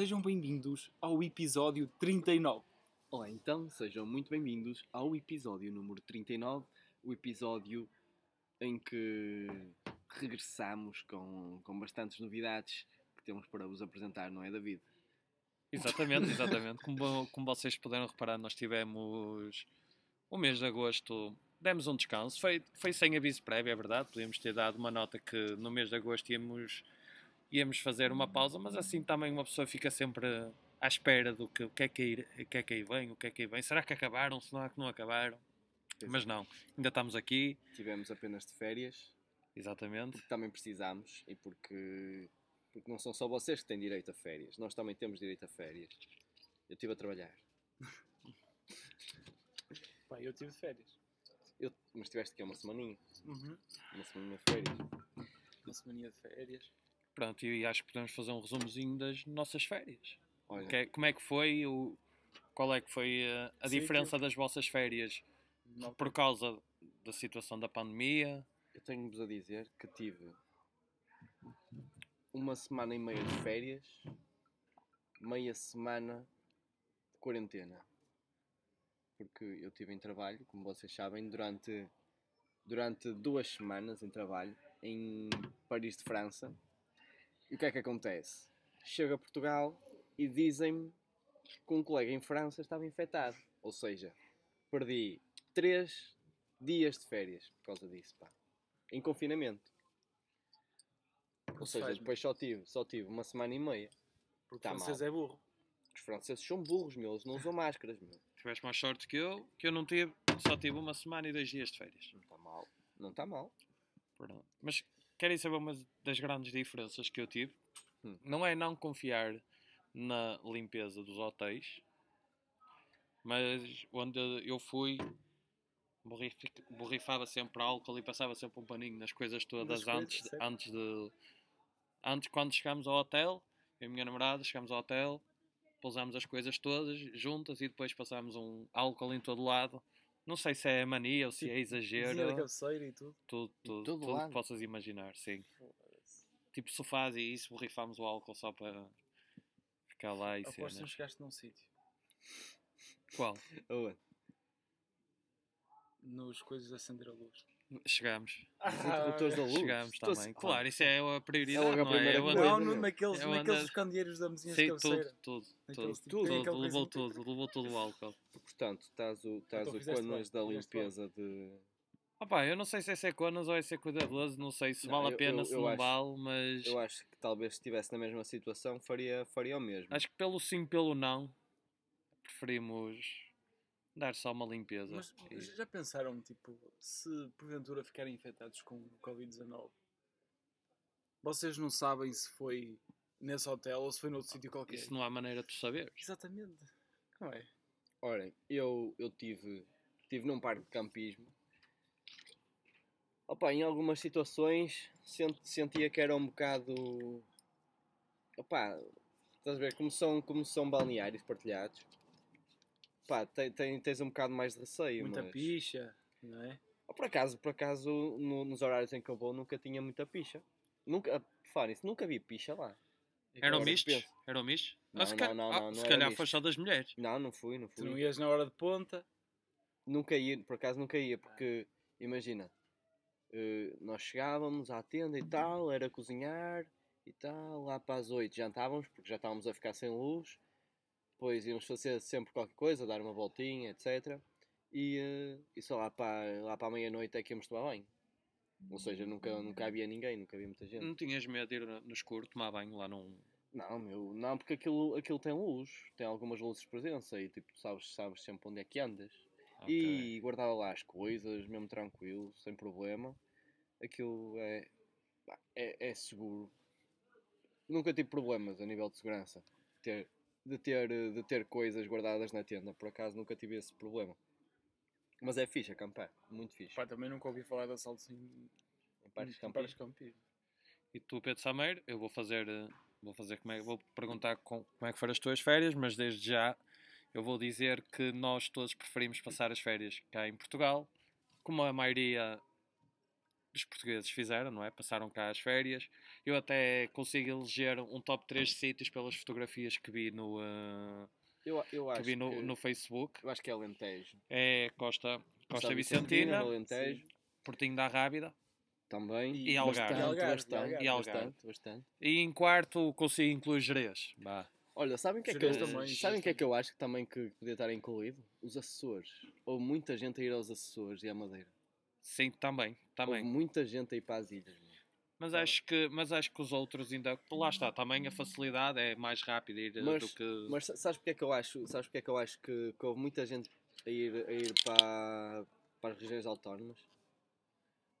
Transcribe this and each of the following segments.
Sejam bem-vindos ao episódio 39. Olá, então, sejam muito bem-vindos ao episódio número 39, o episódio em que regressamos com, com bastantes novidades que temos para vos apresentar, não é, David? Exatamente, exatamente. Como, como vocês puderam reparar, nós tivemos o mês de agosto, demos um descanso. Foi, foi sem aviso prévio, é verdade. Podíamos ter dado uma nota que no mês de agosto íamos, íamos fazer uma pausa, mas assim também uma pessoa fica sempre à espera do que, o que é que, aí- o que é que aí vem, o que é que aí vem. Será que acabaram? Será que não acabaram? Mas não, ainda estamos aqui, Tivemos apenas de férias, exatamente. porque também precisamos e porque, porque não são só vocês que têm direito a férias, nós também temos direito a férias. Eu estive a trabalhar, Pá, eu tive férias. eu, mas tiveste aqui uma semaninha, Uhum. uma semaninha de férias. Uma semaninha de férias. Pronto, e acho que podemos fazer um resumozinho das nossas férias. Olha, Que é- como é que foi? O, qual é que foi a, a Sim, diferença das vossas férias Não- por causa da situação da pandemia? eu tenho-vos a dizer que tive uma semana e meia de férias, meia semana de quarentena. Porque eu estive em trabalho, como vocês sabem, durante, durante duas semanas em trabalho em Paris de França. E o que é que acontece? Chego a Portugal e dizem-me que um colega em França estava infectado. Ou seja, perdi três dias de férias por causa disso, pá. Em confinamento. Ou Isso seja, faz- depois só tive, só tive uma semana e meia. Porque Tá o francês mal. é burro. Os franceses são burros, meu. Eles não usam máscaras, meu. Tiveste mais sorte que eu, que eu não tive, só tive uma semana e dois dias de férias. Não está mal. Não está mal. Perdão. Mas querem saber uma das grandes diferenças que eu tive? Hum. Não é não confiar na limpeza dos hotéis, mas onde eu fui, borrif- borrifava sempre álcool e passava sempre um paninho nas coisas todas Nas coisas, antes, de- certo. antes de. Antes, quando chegámos ao hotel, eu e a minha namorada chegámos ao hotel, pousámos as coisas todas juntas e depois passámos um álcool em todo lado. Não sei se é mania ou se Tipo, é exagero. Cabeceira e tudo. Tudo, tudo, tudo lado. que possas imaginar, sim. Tipo sofás e isso, borrifámos o álcool só para ficar lá e Aposto que chegaste num sítio. Qual? Owen, Nos coisas de acender a luz. Chegámos. os interruptores da luz. Chegámos Estou- também. Claro, isso é a prioridade, É logo a não é? primeira Eu coisa. ando- Não, no, naqueles, É naqueles candeeiros da mesinha de Sim, cabeceira. tudo, tudo, tudo. Naqueles tipo- tudo, Tudo, levou coisinho- tudo, levou todo o álcool. Portanto, estás o, estás Então o conas da limpeza de. Opa, eu não sei se é seconas ou é ser cuidadoso, não sei se Não, vale eu- a pena, eu- se eu não acho- vale, mas Eu acho que talvez se estivesse na mesma situação faria, faria o mesmo. acho que pelo sim, pelo não, preferimos dar só uma limpeza. Mas E- já pensaram, tipo, se porventura ficarem infectados com o Covid-19, vocês não sabem se foi nesse hotel ou se foi noutro sítio qualquer? Isso não há maneira de tu saber. Exatamente. Não é? Olhem, eu, eu tive, tive num parque de campismo. Opa, em algumas situações sent- sentia que era um bocado. Opa, estás a ver? Como são, como são balneários partilhados. Pá, tem, tem- tens um bocado mais de receio. Muita mas... picha, não é? Oh, Por acaso, por acaso no- nos horários em que eu vou, nunca tinha muita picha. Nunca, fala nisso, nunca vi picha lá. Eram mistos? Eram mistos? Não, Ah, se não, calhar, não, ah, não, se calhar foi só das mulheres. Não, não fui, não Tu fui. não ias na hora de ponta, Nunca ia, por acaso nunca ia, porque imagina, eh, nós chegávamos à tenda e tal, era cozinhar e tal, lá para as 8 jantávamos, porque já estávamos a ficar sem luz, depois íamos fazer sempre qualquer coisa, dar uma voltinha, etc. E, eh, e só lá para, lá para a meia-noite é que íamos tomar banho. Ou seja, nunca, nunca havia ninguém, nunca havia muita gente. Não tinhas medo de ir no escuro tomar banho lá num. Não, meu, não, porque aquilo, aquilo tem luz, tem algumas luzes de presença e tipo, sabes, sabes sempre onde é que andas. Ok. E guardava lá as coisas, mesmo tranquilo, sem problema. Aquilo é, é, é seguro. Nunca tive problemas a nível de segurança. Ter, de, ter, de ter coisas guardadas na tenda. Por acaso nunca tive esse problema. Mas é fixe acampar. Muito fixe. pá, também nunca ouvi falar de assaltos em, parques. E tu, Pedro Sameiro, eu vou fazer. eh, Vou fazer como é, vou perguntar com- como é que foram as tuas férias, mas desde já eu vou dizer que nós todos preferimos passar as férias cá em Portugal. Como a maioria dos portugueses fizeram, não é? Passaram cá as férias. Eu até consigo eleger um top 3 de sítios pelas fotografias que vi no, uh, Eu, eu que acho vi no, que, no Facebook. eu acho que é Alentejo. É Costa, Costa São Vicentina, Alentejo Portinho da Rábida. também. E Algarve. Bastante, E Algarve, bastante, e Algarve. bastante, bastante. E em quarto consigo incluir Jerez. Bah. Olha, sabem o que é que eu, também, sabem que é que eu acho que também que podia estar incluído? Os Açores. Houve muita gente a ir aos Açores e à Madeira. Sim, também. também. Houve muita gente a ir para as ilhas. Mas acho, que, mas acho que os outros ainda. Lá está, também a facilidade é mais rápida ir, eh, Mas- do que. Mas sa- sabes porque é que eu acho? Sabes porque é que eu acho que, que houve muita gente a ir, a ir para, para as regiões autónomas?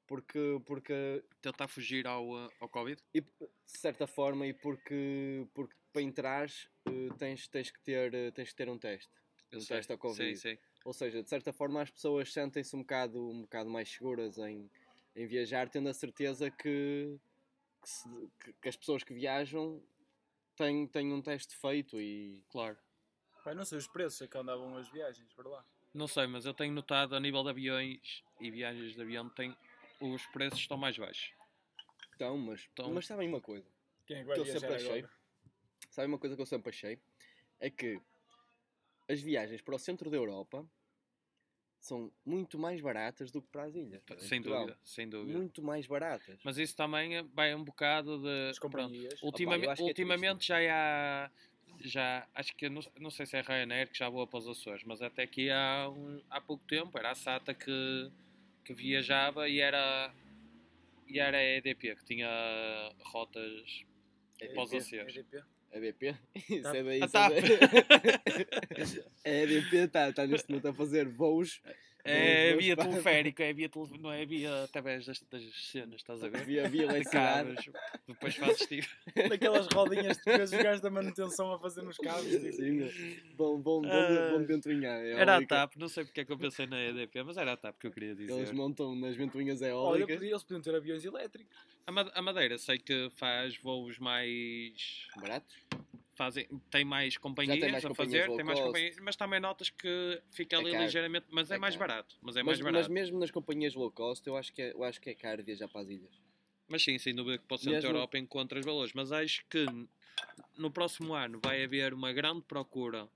Porque, porque tentar fugir ao, uh, ao Covid? e, de certa forma e porque, porque para entrares eh, tens, tens, que ter, eh, tens que ter um teste. Eu Um sei. teste ao Covid. Sim, sim. Ou seja, de certa forma as pessoas sentem-se um bocado, um bocado mais seguras em, em viajar, tendo a certeza que, que, se- que- que as pessoas que viajam têm, têm um teste feito e Claro. Pai, não sei os preços, é que andavam as viagens para lá. Não sei, mas eu tenho notado a nível de aviões e viagens de avião tem, os preços estão mais baixos. então, mas, Então- mas sabem uma coisa? Quem é que Que vai eu sempre achei. agora? Sabem uma coisa que eu sempre achei? É que as viagens para o centro da Europa são muito mais baratas do que para as ilhas. em Sem Portugal. dúvida, sem dúvida. Muito mais baratas. Mas isso também é- vai um bocado de. As companhias. acho que é ultimamente triste. já há. Já, acho que não, não sei se é Ryanair que já voa para os Açores, mas até aqui há, um- há pouco tempo era a SATA que, que viajava e era, e era a EDP que tinha rotas para os EDP? Açores. EDP. A BP? Isso TAP. é daí. A isso é daí. A EDP está tá neste momento a fazer voos É via teleférico, é via tele, não é via através das, das cenas, estás a ver? via, via De eletricidade. depois fazes tipo. Daquelas rodinhas que depois os gajos da manutenção a fazer nos cabos. tipo. Sim, bom, bom, bom, Ah, bom ventoinhar. É Era a. TAP, não sei porque é que eu pensei na EDP, mas era a TAP que eu queria dizer. Eles montam nas ventoinhas Olha, eólicas. podia- eles podiam ter aviões elétricos. A Madeira sei que faz voos mais. Baratos? Fazem, tem mais companhias mais a companhias fazer, tem mais companhias, mas também notas que fica É ali caro. ligeiramente. Mas é, É mais barato. Mas é mas, mais mas barato. mesmo nas companhias low cost, eu acho que é, eu acho que é caro viajar para as ilhas. Mas sim, sem dúvida que para o centro Mesmo- Europa encontras valores. Mas acho que no próximo ano vai haver uma grande procura.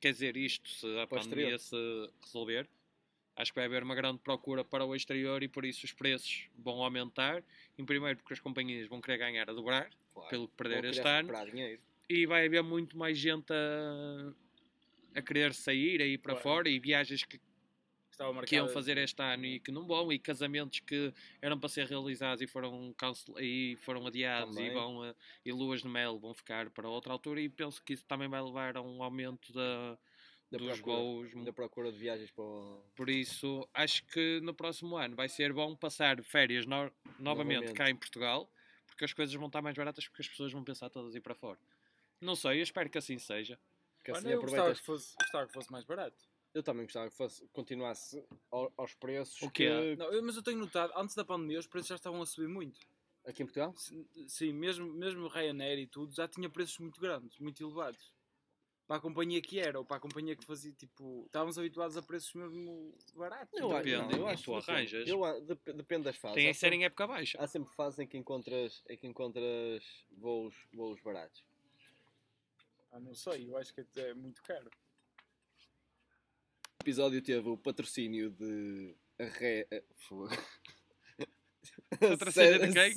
Quer dizer, isto se a Para pandemia exterior. se resolver, acho que vai haver uma grande procura para o exterior e por isso os preços vão aumentar. Em primeiro, porque as companhias vão querer ganhar a dobrar, Claro. pelo que perder este ano, dinheiro. E vai haver muito mais gente a, a querer sair, a ir para Claro. fora e viagens que que iam fazer este ano e que não vão, e casamentos que eram para ser realizados e foram, cancel... e foram adiados e, vão, eh, e luas de mel vão ficar para outra altura e penso que isso também vai levar a um aumento da, Da dos procura, voos. da procura de viagens para o... Por isso, acho que no próximo ano vai ser bom passar férias no- novamente, Novamente. cá em Portugal, porque as coisas vão estar mais baratas porque as pessoas vão pensar todas ir para fora. Não sei, eu espero que assim seja. Que Olha, assim eu gostava aproveitas. que, fosse, gostava que fosse mais barato. Eu também gostava que fosse, continuasse ao- aos preços O que quê? Não, eu- mas eu tenho notado, antes da pandemia, os preços já estavam a subir muito. aqui em Portugal. Sim, Sim, mesmo, mesmo Ryanair e tudo, já tinha preços muito grandes, muito elevados. Para a companhia que era, ou para a companhia que fazia, tipo, estávamos habituados a preços mesmo baratos. Eu, acho- Depende, não, eu acho tu que depende. arranjas. Eu, a- dep- depende das fases. Tem Há a ser sempre- em época baixa. Há sempre fases em que encontras, em que encontras voos, voos baratos. Ah, não sei, eu acho que é muito caro. O episódio teve o patrocínio de a Ré. Patrocínio de quem?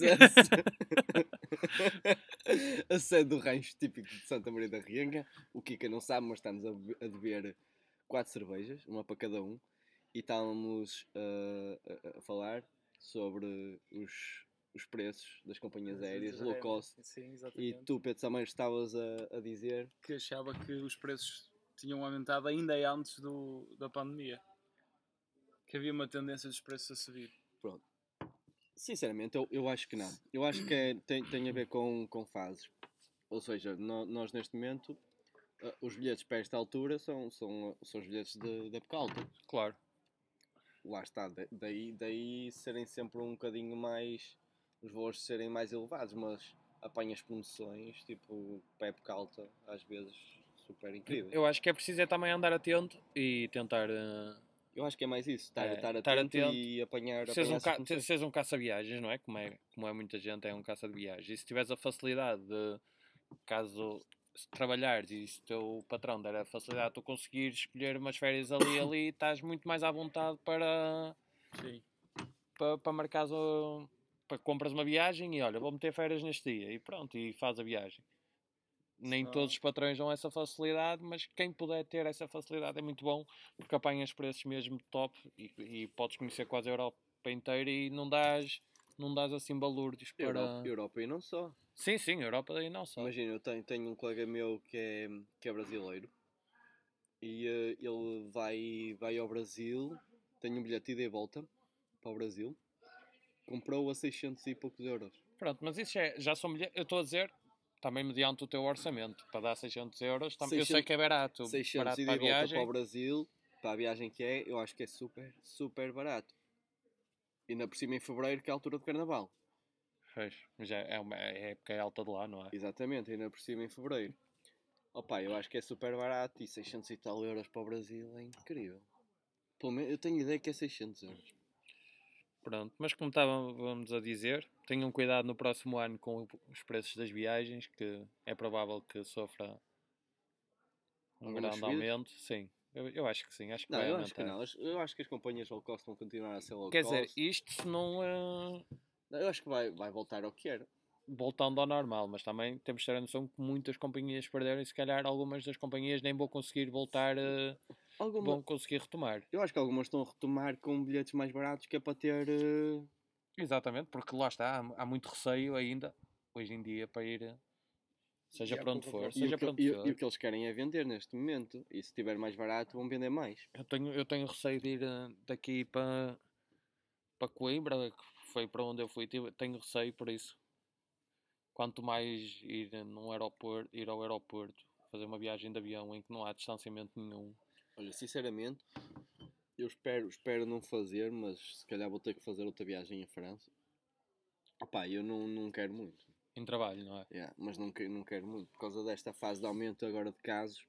A sede do rancho típico de Santa Maria da Rienga. O Kika não sabe, mas estamos a be- a beber quatro cervejas, uma para cada um. E estávamos uh, a, a falar sobre os, os preços das companhias aéreas, low cost. Sim, E tu, Pedro Sameiro, estavas a, a dizer que achava que os preços tinham aumentado ainda antes do, da pandemia. Que havia uma tendência dos preços a subir. Sinceramente, eu, eu acho que não. Eu acho que é- tem, tem a ver com, com fases. Ou seja, nó- nós neste momento, ah, os bilhetes para esta altura são, são, são os bilhetes da época alta. Claro. Lá está, da- daí, daí serem sempre um bocadinho mais. Os valores serem mais elevados, mas apanhas promoções, tipo, para a época alta, às vezes super incríveis. Eu acho que é preciso é também andar atento e tentar, eh, Eu acho que é mais isso, estar, É, estar, estar atento, atento. e apanhar, Seres um, ca seres um caça-viagens, não é? Como, é? como é muita gente, é um caça-de-viagens. E se tiveres a facilidade de, caso se trabalhares e se o teu patrão der a facilidade de tu conseguir escolher umas férias ali e ali, estás muito mais à vontade para, Sim. para, para marcares o, compras uma viagem e olha, vou meter férias neste dia e pronto, e faz a viagem. Nem todos os patrões dão essa facilidade, mas quem puder ter essa facilidade é muito bom, porque apanhas preços mesmo top e, e podes conhecer quase a Europa inteira e não dás, não dás assim balúrdios para... Europa, Europa e não só. Sim, sim, Europa e não só. Imagina, eu tenho, tenho um colega meu que é, que é brasileiro e eh, ele vai, vai ao Brasil, tem um bilhete de ida e volta para o Brasil, comprou a 600 e poucos euros. Pronto, mas isso é, já são milha- Eu estou a dizer, também mediante o teu orçamento, para dar 600 euros, tam- eu sei 600 que é barato. 600 barato ida para a e volta viagem. para o Brasil, para a viagem que é, eu acho que é super, super barato. E ainda por cima em Fevereiro, que é a altura do Carnaval. Pois, mas é, é, uma, é época alta de lá, não é? Exatamente, ainda por cima em Fevereiro. Opa, eu acho que é super barato e 600 e tal euros para o Brasil é incrível. Pelo menos eu tenho ideia que é 600 euros. Pronto, mas como estávamos a dizer, tenham cuidado no próximo ano com os preços das viagens, que é provável que sofra um grande aumento. Sim, eu, eu acho que sim, acho que Não, vai eu aumentar. acho que não. Eu- acho que as companhias low cost vão continuar a ser low Quer dizer, cost. isto se não eh, Não, Eu acho que vai, vai voltar ao que era. voltando ao normal, mas também temos de ter a noção que muitas companhias perderam e se calhar algumas das companhias nem vão conseguir voltar, eh, Alguma... vão conseguir retomar. Eu acho que algumas estão a retomar com bilhetes mais baratos que é para ter. eh, Exatamente, porque lá está, há, há muito receio ainda, hoje em dia, para ir, seja para onde for. E seja o, para que, onde for. e o que eles querem é vender neste momento. E se estiver mais barato, vão vender mais. Eu tenho, eu tenho receio de ir eh, daqui para, para Coimbra, que foi para onde eu fui, tenho receio por isso. Quanto mais ir, num aeroporto, ir ao aeroporto, fazer uma viagem de avião em que não há distanciamento nenhum. Olha, sinceramente, eu espero, espero não fazer, mas se calhar vou ter que fazer outra viagem em França. Opá, eu não, não quero muito. Em trabalho, não é? Yeah, mas não, que- não quero muito. Por causa desta fase de aumento agora de casos,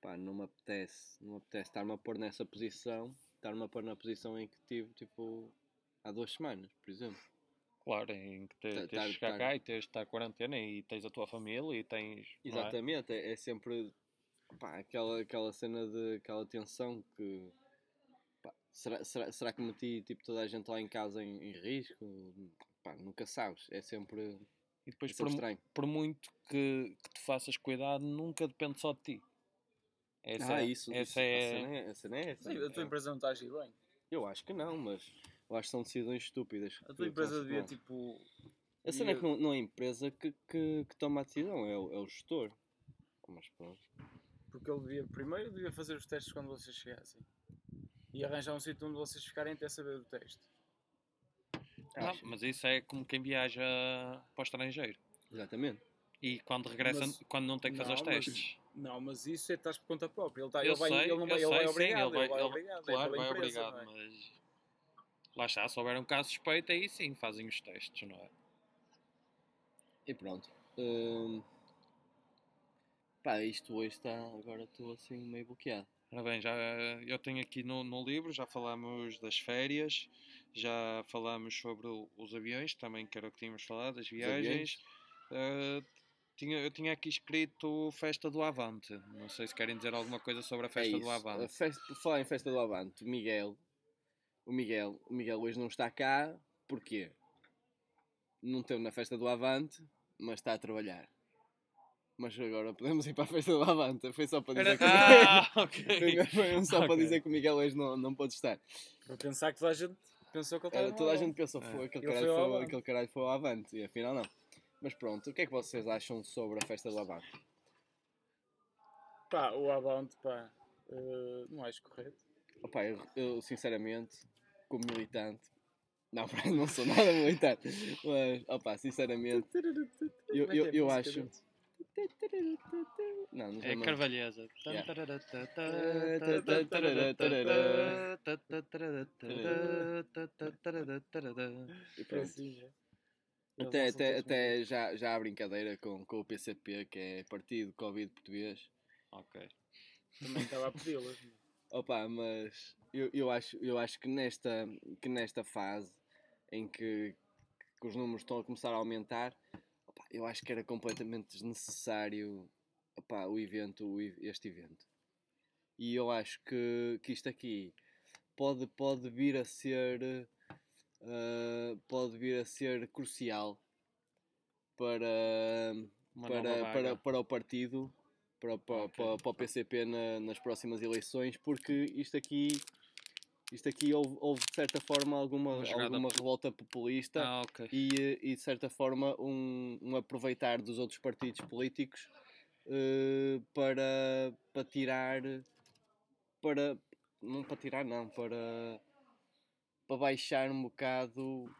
pá, não me apetece. Não me apetece estar-me a pôr nessa posição. Estar-me a pôr na posição em que tive, tipo, há duas semanas, por exemplo. Claro, em que te, Tá- tens tá- de chegar tá- cá e tens de estar quarentena e tens a tua família e tens. não é? Exatamente, é, é sempre pá, aquela, aquela cena de aquela tensão que pá, será, será, será que meti tipo, toda a gente lá em casa em, em risco? Pá, nunca sabes, é sempre, E é depois, por, sempre mu- estranho. por muito que, que te faças cuidado, nunca depende só de ti. Essa, ah, é- isso, essa isso, é. a cena é, é essa. Sim, a tua empresa não está a agir bem. Eu acho que não, mas eu acho que são decisões estúpidas. A tua empresa devia, tipo... A cena é que não, não é a empresa que, que, que toma a decisão, é o, é o gestor. Mas pronto. Porque ele devia, primeiro, devia fazer os testes quando vocês chegassem. E arranjar um sítio onde vocês ficarem até saber do teste. Acho. mas isso é como quem viaja para o estrangeiro. Exatamente. E quando regressa, Mas- quando não tem que fazer os Não, mas- testes. Não, mas isso é estás por conta própria. Ele, tá, Eu ele, vai, sei, ele, não vai, eu ele vai sei, sim, obrigado. ele vai, ele vai ele- obrigado. claro, é pela vai empresa, obrigado, é? mas lá está, se houver um caso suspeito, aí sim fazem os testes, não é? E pronto. Hum, Pá, isto hoje está. Agora estou assim meio bloqueado. Ora bem, já, eu tenho aqui no, no livro, já falámos das férias, já falámos sobre o- os aviões, também que era o que tínhamos falado, das viagens. Ah, tinha, eu tinha aqui escrito Festa do Avante. Não sei se querem dizer alguma coisa sobre a Festa é do. Avante. A festa, por falar em festa do Avante, o Miguel. O Miguel, o Miguel hoje não está cá. Porquê? Não teve na festa do Avante, mas está a trabalhar. Mas agora podemos ir para a festa do Avante. Foi só para dizer Era- que. Ah, ok. Foi- um só para Ok. dizer que o Miguel hoje não, não pode estar. Para pensar que toda a gente pensou que ele estava toda a gente pensou É. foi aquele, Ele caralho foi aquele caralho foi ao Avante e afinal não. Mas pronto, o que é que vocês acham sobre a festa do Avante? Pá, o Avante, pá, eh, não acho correto. Opa, eu, eu, sinceramente, como militante, não, não sou nada militante, mas opa, sinceramente, eu, é que eu, é eu acho. Não, não É. Yeah. E É pronto. assim, Até, não são até, todos até já, já há brincadeira com, com o PCP, que é Partido Covid Português. Ok. Também estava a pedi-las. Opa, mas eu, eu, acho, eu acho que nesta, que nesta fase em que, que os números estão a começar a aumentar, eu acho que era completamente desnecessário opá, o evento, este evento. E eu acho que, que isto aqui pode, pode vir a ser eh, pode vir a ser crucial para, Uma para, para, para o partido, para, para, Ok. para, para o PCP na- nas próximas eleições, porque isto aqui, isto aqui houve, houve de certa forma alguma, alguma revolta populista Ah, ok. e, eh, e de certa forma um, um aproveitar dos outros partidos políticos eh, para, para tirar para não para tirar não, para para baixar um bocado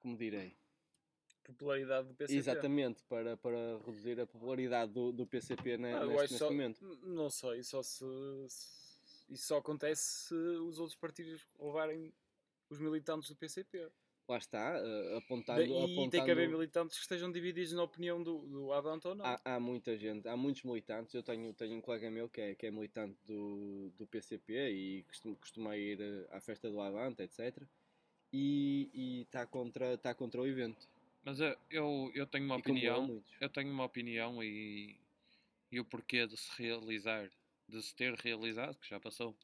como direi Popularidade do PCP. Exatamente, para, para reduzir a popularidade do, do PCP Ah, neste, neste só, momento. Não sei, só se, se- Isso só acontece se os outros partidos levarem os militantes do PCP. Lá está, eh, apontando, e apontando tem que haver militantes que estejam divididos na opinião do, do Avante ou não. há, há muita gente, há muitos militantes. Eu tenho, tenho um colega meu que é, que é militante do, do PCP e costuma, costuma ir eh, à festa do Avante, etc. E está contra, tá contra o evento. Mas eu, eu, eu tenho uma E opinião. Eu tenho uma opinião e, e o porquê de se realizar, de se ter realizado, que já passou,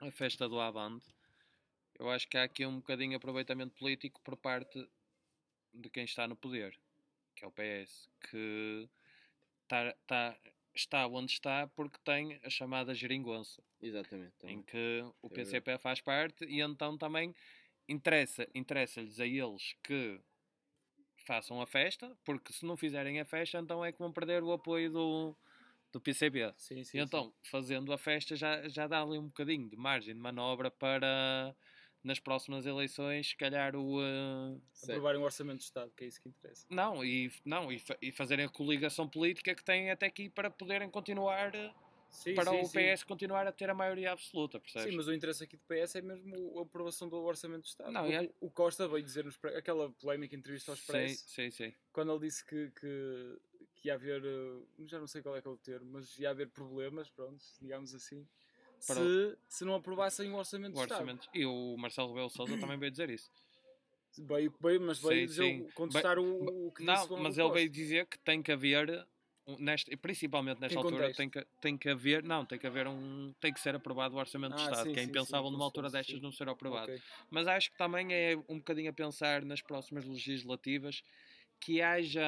a festa do Avante. Eu acho que há aqui um bocadinho de aproveitamento político por parte de quem está no poder, que é o PS, que tá, tá, está onde está porque tem a chamada geringonça, Exatamente. em também. que o É. PCP faz parte e então também interessa, interessa-lhes a eles que façam a festa, porque se não fizerem a festa, então é que vão perder o apoio do, do PCP. Sim, sim. Então, fazendo a festa, já, já dá ali um bocadinho de margem de manobra para nas próximas eleições, se calhar o. sim. aprovarem um orçamento de Estado, que é isso que interessa. não, e, não e, e fazerem a coligação política que têm até aqui para poderem continuar. eh, Sim, para sim, o sim. PS continuar a ter a maioria absoluta, percebes? Sim, mas o interesse aqui do PS é mesmo a aprovação do orçamento de Estado. Não, o, é- o Costa veio dizer nos pre- aquela polémica entrevista ao Sim, Expresso, sim, sim. quando ele disse que, que, que ia haver, eh, já não sei qual é que é o termo, mas ia haver problemas, pronto, digamos assim, Para se, se não aprovassem o orçamento O de Estado. orçamento. E o Marcelo Rebelo Souza também veio dizer isso. Veio, veio, mas veio Sim, sim. contestar o, o que Não, disse o mas ele veio dizer que tem que haver, nesta, principalmente nesta altura, contexto. tem que, tem que haver, não, tem que haver um, tem que ser aprovado o orçamento Ah, Estado, sim, que é impensável numa altura destas não ser aprovado. Ok. Mas acho que também é um bocadinho a pensar nas próximas legislativas que haja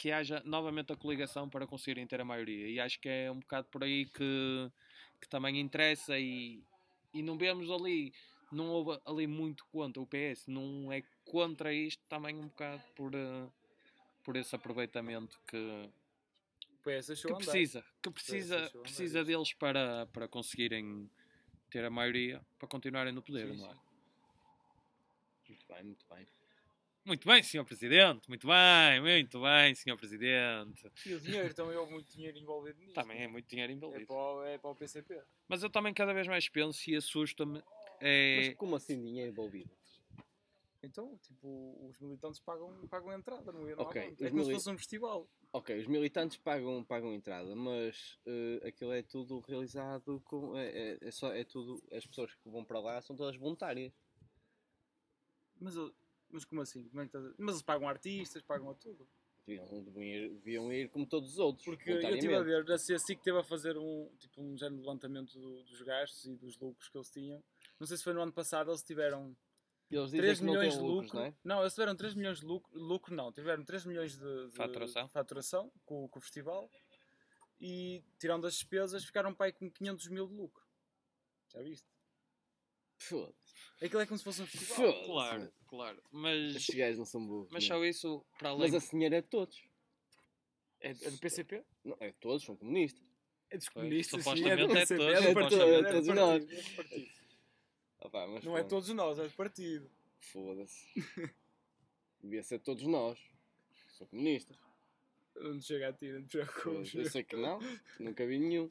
que haja novamente a coligação para conseguirem ter a maioria. E acho que é um bocado por aí que, que também interessa e, e não vemos ali, não houve ali muito contra o PS, não é contra isto também um bocado por, eh, por esse aproveitamento que, que precisa, que precisa, precisa deles para, para conseguirem ter a maioria, para continuarem no poder, Sim, não é? Muito bem, muito bem. Muito bem, Sr. Presidente, muito bem, muito bem, Sr. Presidente. E o dinheiro, também houve muito dinheiro envolvido nisso. Também é muito dinheiro É envolvido. para, o, é para o PCP. Mas eu também cada vez mais penso e assusta-me. Mas É... como assim dinheiro envolvido? Então, tipo, os militantes pagam, pagam a entrada, não é? Não há Ok, banco. os É como se mili- fosse um festival. Ok, os militantes pagam, pagam entrada, mas eh, aquilo é tudo realizado com. É, é, é só, é tudo. As pessoas que vão para lá são todas voluntárias. Mas, eu- mas como assim? Como é que estás a- Mas eles pagam artistas, pagam a tudo. Deviam, deviam ir, deviam ir como todos os outros. Porque eu estive a ver, a CSIC esteve a fazer um, tipo, um género de levantamento do- dos gastos e dos lucros que eles tinham. Não sei se foi no ano passado, eles tiveram Eles dizem 3 que não milhões de lucros, lucro. não é? eles tiveram 3 milhões de lucro, lucro não, tiveram 3 milhões de, de Faturação. faturação com, com o festival e tirando as despesas ficaram para aí com 500 mil de lucro. Já viste? Foda-se. Aquilo é como se fosse um festival. Foda-se. Claro, claro. Mas, Estes gajos não são burros. mas só isso, para além. Mas esse dinheiro é de todos. É, é do PCP? Não, é de todos, são comunistas. É dos comunistas. sim, supostamente do é PCP, todos, do é partido, todos, é é do todos partido, nós. é do partido. Ah, pá, mas Não é pronto. todos nós, é do partido. Foda-se. Devia ser todos nós. São comunistas. Não chega a ti, não te preocupes. Eu sei que não, nunca vi nenhum.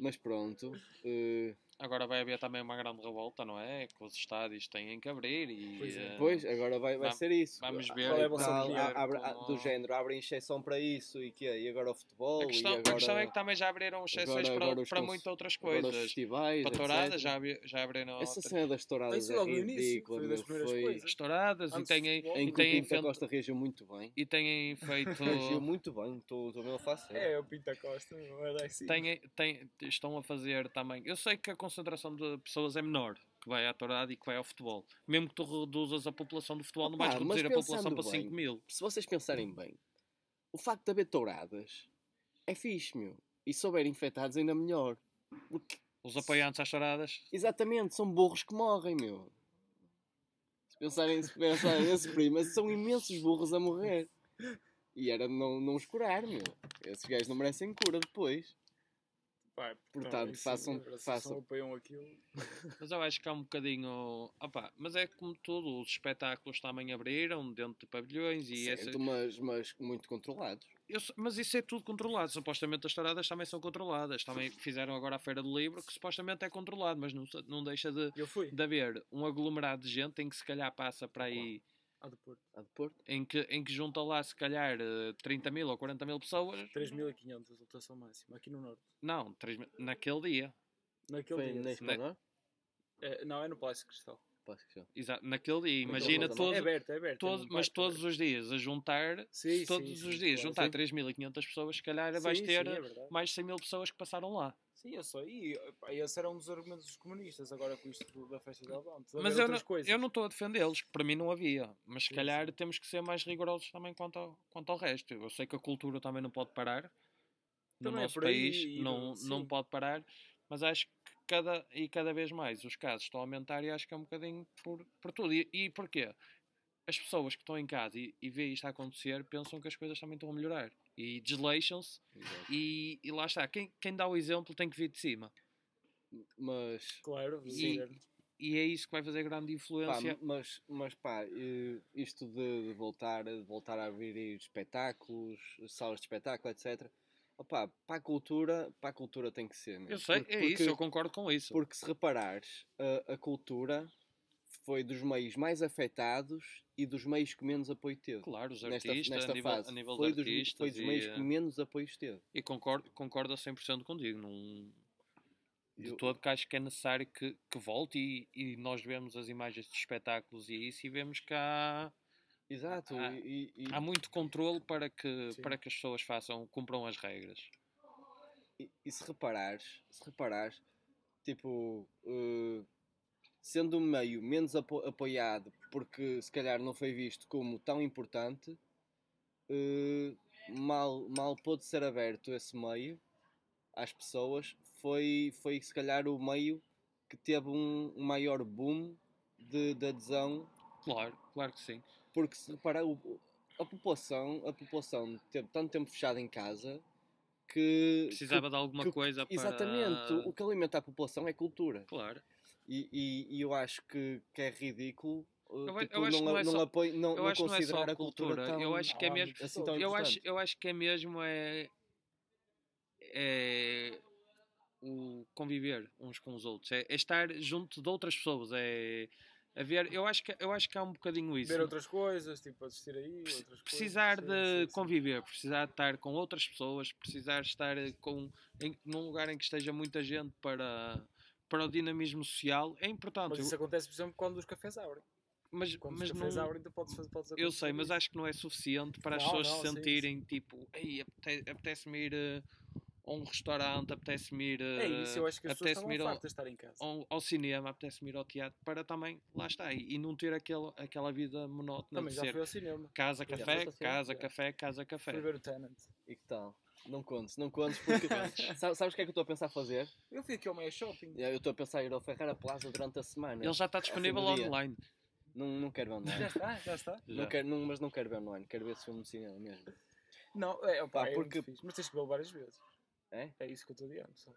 Mas pronto. eh, agora vai haver também uma grande revolta, não é? Que os estádios têm que abrir e. Pois é. eh, Pois, agora vai, vai Vamos- ser isso. vamos Ah, ver Qual é a e vossa tal, abre- Como- Do género, abrem exceção para isso e, quê? e agora o futebol. A questão, e agora, a questão é que também já abriram exceções agora- para, agora para cons- muitas outras agora os coisas. festivais, Para touradas já, já abriram Essa outras. cena das touradas Isso é logo no início, ridícula, foi das primeiras foi... coisas. As touradas e Antes têm, de futebol. Em e que o têm, feito, Costa reagiu muito bem. e têm feito. Reagiu muito bem, estou mesmo a fazer. É, o Pinta Costa, não era assim. têm, têm, estão a fazer também. Eu sei que a concentração de pessoas é menor que vai à tourada e que vai ao futebol. Mesmo que tu reduzas a população do futebol, não vais reduzir a população para bem, 5 mil. Se vocês pensarem bem, o facto de haver touradas é fixe, meu. E se houver infectados, ainda melhor. Porque, Os apoiantes às touradas. exatamente, são burros que morrem, meu. Se pensarem, se pensarem nesse primo, são imensos burros a morrer. E era não, não os curar, meu. Esses gajos não merecem cura depois. Pá, Portanto, isso, façam- façam. apoiam aquilo. Mas eu acho que há um bocadinho. Opá, mas é como tudo, os espetáculos também abriram dentro de pavilhões e essa, Certo, mas, mas muito controlados. Eu mas isso é tudo controlado. Supostamente as touradas também são controladas. Também fizeram agora a Feira do Livro, que supostamente é controlado, mas não, não deixa de, Eu fui. de haver um aglomerado de gente em que se calhar passa para aí, Ah, do Porto. Há de Porto. em que, em que junta lá se calhar eh, 30 mil ou 40 mil pessoas. 3.500 a lotação máxima, aqui no Norte. Não, 3 mil- naquele dia. Naquele Foi dia. na sim. Expo, não é? É, não, é no Palácio Cristal. Exato, naquele dia. Imagina todo, É aberto, é aberto. é todo- mas parque, todos é os dias a juntar, Sim, todos sim, os sim, dias, claro. juntar Sim. 3.500 pessoas, se calhar aberto. vais ter sim, é mais de 100 mil pessoas que passaram lá. Sim, eu só. E esse era um dos argumentos dos comunistas, agora com isto do- da festa de Alvão. Mas eu não, eu não estou a defendê-los, que para mim não havia. Mas se Sim, calhar sim. temos que ser mais rigorosos também quanto ao, quanto ao resto. Eu sei que a cultura também não pode parar. No Também é nosso por aí país e não, no- não pode parar. Mas acho que cada, e cada vez mais os casos estão a aumentar e acho que é um bocadinho por, por tudo. E, e porquê? As pessoas que estão em casa e, e veem isto a acontecer pensam que as coisas também estão a melhorar. E desleixam-se e, e lá está. Quem, quem dá o exemplo tem que vir de cima. Mas Claro, E-. E é isso que vai fazer grande Pá, influência. mas, mas pá, eh, isto de, de voltar, de voltar a abrir espetáculos, salas de espetáculo, etc. Opá, para a cultura, para a cultura tem que ser. meu. Eu sei, Porque- é isso, porque- eu concordo com isso. Porque se reparares, a, a cultura foi dos meios mais afetados e dos meios que menos apoio teve. Claro, os Nesta, artistas, nesta a nível, fase. a nível foi, de dos, foi dos e, meios que menos apoios teve. e concordo, concordo a 100% contigo. Num, de Eu- todo que acho que é necessário que, que volte e, e nós vemos as imagens de espetáculos e isso e vemos que há, Exato. há- e, e- há muito controle para que, Sim. para que as pessoas façam, cumpram as regras. E, e se reparares, se reparares, tipo, eh, sendo um meio menos apo- apoiado porque se calhar não foi visto como tão importante, eh, mal, mal pôde ser aberto esse meio às pessoas, foi, foi se calhar o meio que teve um, um maior boom de, de adesão Claro, claro que sim. porque se reparar, o- a população, a população teve tanto tempo fechada em casa que Precisava de alguma que- coisa para... Exatamente, o que alimenta a população é cultura. Claro. E, e- e eu acho que, que é ridículo Eu a- tipo, eu acho que não, não é não, só- apoio, não, eu não acho que não é só considerar a a cultura, cultura, tão, eu acho que é mesmo- assim tão eu acho, eu acho que é mesmo é, é o conviver uns com os outros, é, é estar junto de outras pessoas, é, é ver, eu acho que eu acho que há um bocadinho isso. Ver outras coisas, tipo, assistir aí, outras coisas. precisar sim, de sim, sim. conviver, precisar de estar com outras pessoas, precisar estar com em, num lugar em que esteja muita gente para para o dinamismo social é importante. Mas isso acontece, por exemplo, quando os cafés abrem. mas Quando mas os cafés não, abrem, tu podes fazer podes eu sei, mas acho que não é suficiente para as Não, pessoas não, se sim, sentirem tipo, ei, apete- apetece-me ir eh, a um restaurante, apetece-me ir, É isso, eu acho que as pessoas fartas de estar em casa. ao, ao cinema, apetece-me ir ao teatro, para também, lá está, e, e não ter aquele, aquela vida monótona Também de já ser fui ao cinema. casa, Já café, ao cinema? casa, Já. café, casa, café. Fui ver o Tenant. E que tal? Não contes, não contes, porque Sa- sabes o que é que eu estou a pensar fazer? Eu fui aqui ao meio shopping. Eu estou a pensar em ir ao Ferrara Plaza durante a semana. Ele já está disponível dia. online. Não, não quero ver online. Já está, já está. Já. Não quero, não, mas não quero ver online, quero ver esse filme no cinema mesmo. Não, é, opa, Pá, é porque- mas tens que vê-lo várias vezes. É? É isso que eu estou dizendo. Só.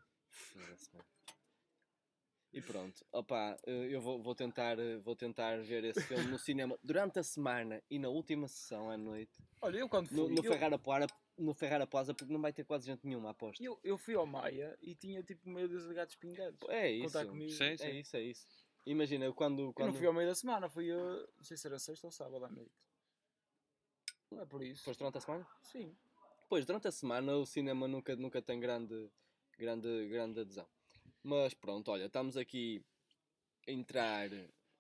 E pronto, opá, eh, eu vou, vou, tentar, eh, vou tentar ver esse filme no cinema durante a semana e na última sessão à noite, Olha, eu quando fui. no, no eu, Ferrara Plaza, no Ferrara Plaza porque não vai ter quase gente nenhuma, aposto. Eu, eu fui ao Maia e tinha tipo meio dos gatos pingados. É isso. Sim, sim. É isso, é isso. Imagina, eu quando. Eu quando não fui ao meio da semana, fui a. Não sei se era sexta ou sábado à noite. Não é por isso. Foste durante a semana? Sim. Pois, durante a semana o cinema nunca, nunca tem grande, grande, grande adesão. Mas pronto, olha, estamos aqui a entrar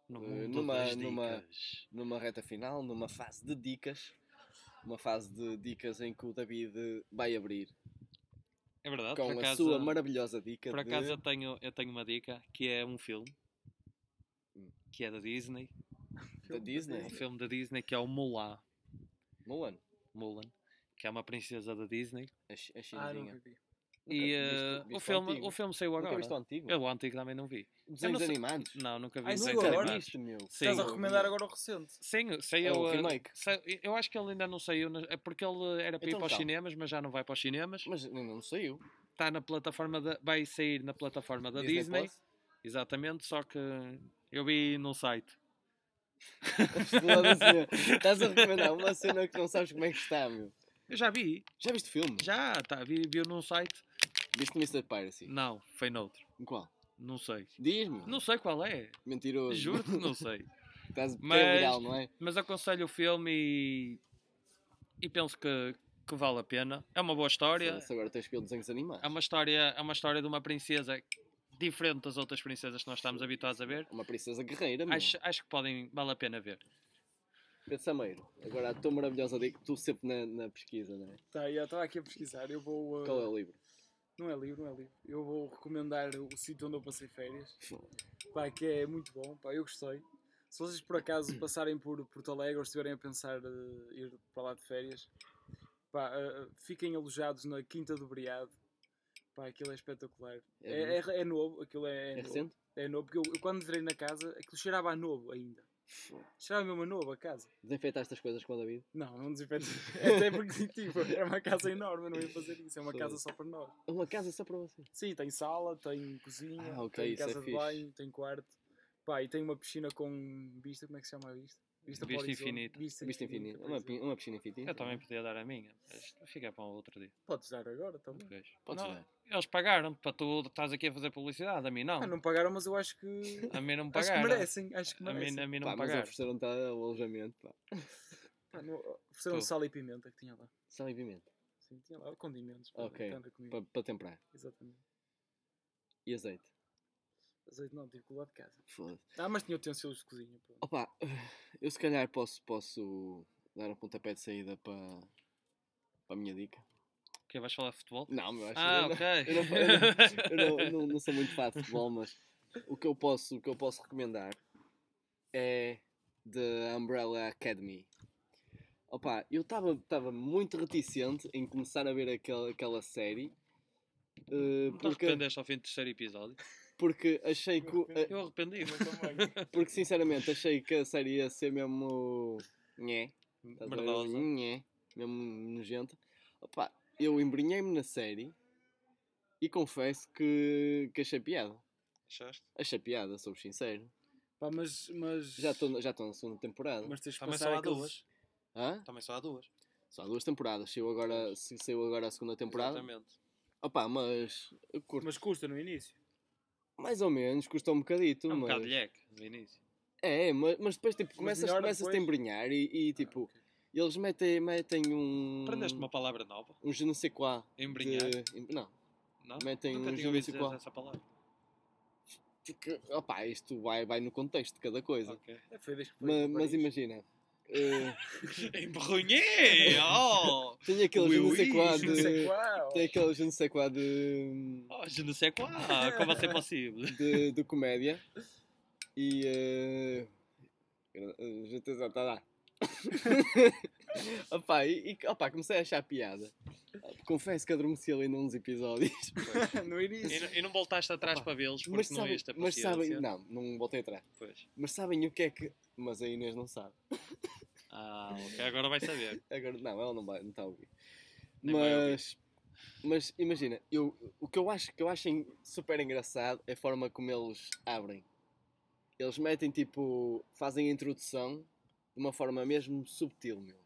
No Eh, mundo numa- das numa- dicas. numa reta final, numa fase de dicas. Uma fase de dicas em que o David vai abrir É verdade, com por a sua maravilhosa dica por de... acaso eu, tenho, eu tenho uma dica que é um filme Hum. que é da Disney. da Disney. Um filme da Disney que é o Mulan. Mulan, Mulan, que é uma princesa da Disney. a, chi- a Ah, vi. Nunca E eh, o, filme, o filme saiu Nunca agora. viste o antigo? Eu o antigo também não vi. Desenhos não sei- animados? Não, nunca vi Ai, desenhos saiu agora? animados. Viste, meu? Sim. Estás a recomendar agora o recente. Sim, saiu. É o eh, remake. sa- eu acho que ele ainda não saiu, na- é porque ele era para ir Então para os calma. cinemas, mas já não vai para os cinemas. Mas ainda não saiu. Está na plataforma da, vai sair na plataforma da Disney Disney. Plus? Exatamente, só que eu vi no site. Foda-se, meu. Estás a recomendar uma cena que não sabes como é que está, meu. Eu já vi, Já viste o filme? já, tá, vi, vi num site. Viste Mr. Piracy? Não, foi noutro. Qual? Não sei. Diz-me. Não sei qual é. Mentiroso. Juro que não sei. Estás Mas- é legal, não é? Mas aconselho o filme e, e penso que, que vale a pena. É uma boa história. Foda-se, Agora tens pelo desenhos animados. É uma história, é uma história de uma princesa diferente das outras princesas que nós estamos habituados a ver. Uma princesa guerreira, meu. Acho, acho que podem, vale a pena ver. Pedro Sameiro, agora a tua maravilhosa dica, tu sempre na, na pesquisa, não é? Tá, já estava aqui a pesquisar. Eu vou. uh, Qual é o livro? Não é livro, não é livro. Eu vou recomendar o sítio onde eu passei férias. Pá, que é muito bom, pá, eu gostei. Se vocês por acaso passarem por Porto Alegre ou estiverem a pensar uh, ir para lá de férias, pá, uh, fiquem alojados na Quinta do Briado. Pá, aquilo é espetacular. É É, é, é novo, aquilo é, É novo. recente? É novo, porque eu, eu quando entrei na casa, aquilo cheirava a novo ainda. Cheirava mesmo a novo a casa. Desinfetaste as coisas com o David? Não, não desinfeto. Até porque tipo, é uma casa enorme, eu não ia fazer isso. É uma Sim. casa só para nós. É uma casa só para você. Sim, tem sala, tem cozinha, Ah, ok, tem é casa de fixe. banho, tem quarto. Pá, e tem uma piscina com vista, como é que se chama a vista? Vista para horizonte. infinita. Vista, Vista infinita. Uma, pois é. uma piscina infinita. Eu também podia dar a minha, mas fica para um outro dia. Podes dar agora também. Depois. Podes Não, dar. Eles pagaram para tu estás aqui a fazer publicidade, a mim não. Ah, não pagaram, mas eu acho que. A mim não me acho que pagaram. merecem, acho que a, mim, merecem. a mim não Pá, me mas pagaram. ofereceram-te alojamento, pá. Pá, não- Ofereceram Tu. sal e pimenta que tinha lá. Sal e pimenta. Sim, tinha lá condimentos. comida. Para para temperar. Exatamente. E azeite. Azeite não, tive que lá de casa. Foda-se. Ah, mas tinha utensílios de cozinha. pronto. Opa, eu se calhar posso, posso dar um pontapé de saída para, para a minha dica. O que vais falar de futebol? Não, meu, acho Ah, ok. Eu, não, eu não- eu não- eu não- sou muito fã de futebol, mas o que eu posso, o que eu posso recomendar é The Umbrella Academy. Opa, eu estava muito reticente em começar a ver aquela, aquela série eh, Não te porque, arrependeste ao fim do terceiro episódio? Porque achei que Eu arrependi. Eu também. porque sinceramente achei que a série ia ser mesmo nhé? Merdosa. Nhé, mesmo nojenta. Opa, eu embrenhei-me na série e confesso que, que achei piada. Achaste? Achei piada, sou sincero. Pá, mas, mas. Já estou já estou na segunda temporada. Mas tens que Também só há aqueles- duas. Hã? Também só há duas. Só há duas temporadas. Saiu agora, se- saiu agora a segunda temporada. Exatamente. Opa, mas curto. Mas custa no início. Mais ou menos, custa um bocadito. É um mas... bocado de leque no início. É, mas, mas depois tipo, começas, começas a depois? embrenhar e, e, tipo, eles metem, metem um. Aprendeste uma palavra nova? Um je ne sais quoi. Embrenhar? de- Não. Não? metem Nunca um tinha ouvido je ne sais dizer quoi. essa palavra. Porque, opa, isto vai, vai no contexto de cada coisa. Ok. É, foi desde que foi Ma- para mas Paris. Imagina. eh, Embrunhei! Oh! tem aquele je Oui, ne sais oui, quoi Je ne sais de. quoi, Tem aquele je ne sais quoi de. oh je ne sais quoi! Como c'est possible? de, de comédia e uh, já te já está lá opa, e, e opa, comecei a achar piada confesso que adormeci ali num dos episódios no E, início. não- e não voltaste atrás para vê-los porque mas, não sabem, ias ter mas sabem, não, não voltei atrás Pois. mas sabem o que é que mas a Inês não sabe Ah, ok. Agora vai saber. agora não, ela não vai, não está a ouvir Nem vai ouvir. mas mas imagina, eu, o que eu acho que eu acho en- super engraçado é a forma como eles abrem. Eles metem tipo, fazem a introdução de uma forma mesmo subtil, meu.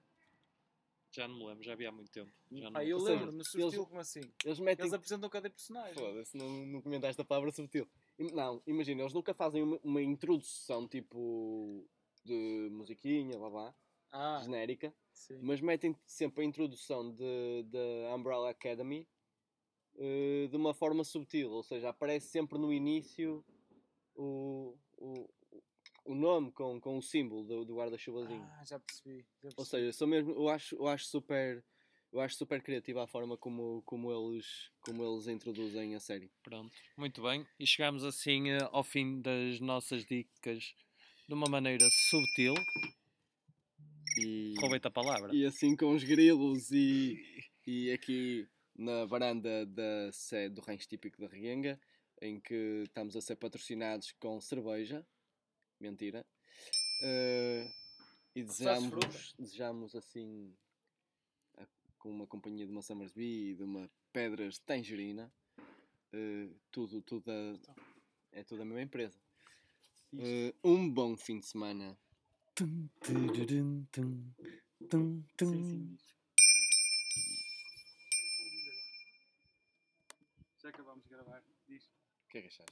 Já não me lembro, já vi há muito tempo. Já não Ah, eu Ou seja, lembro-me, eles- subtil como assim? Eles metem. Eles apresentam cada personagem. Foda-se, não, não comentaste a palavra subtil. Im- Não, imagina, eles nunca fazem uma, uma introdução tipo de musiquinha, blá blá, Ah, genérica, sim. mas metem sempre a introdução de, da Umbrella Academy eh, de uma forma subtil, ou seja, aparece sempre no início nome com, com o símbolo do, do guarda-chuvazinho. Ah, já percebi. já Ou percebi. seja, sou mesmo, eu acho, eu acho super eu acho super criativa a forma como, como, eles, como eles introduzem a série. Pronto, muito bem. E chegamos assim eh, ao fim das nossas dicas de uma maneira subtil. E, Roubei-te a palavra. e assim com os grilos e, e aqui na varanda da sede do rancho típico da Rienga, em que estamos a ser patrocinados com cerveja. Mentira. Eh, e desejamos, desejamos assim a- com uma companhia de uma Summersby e de uma Pedras Tangerina. eh, tudo, tudo a- é tudo a mesma empresa. Eh, um bom fim de semana. Tum, tum, tum, tum. Sim. Já acabamos de gravar. Diz. O que é que achaste?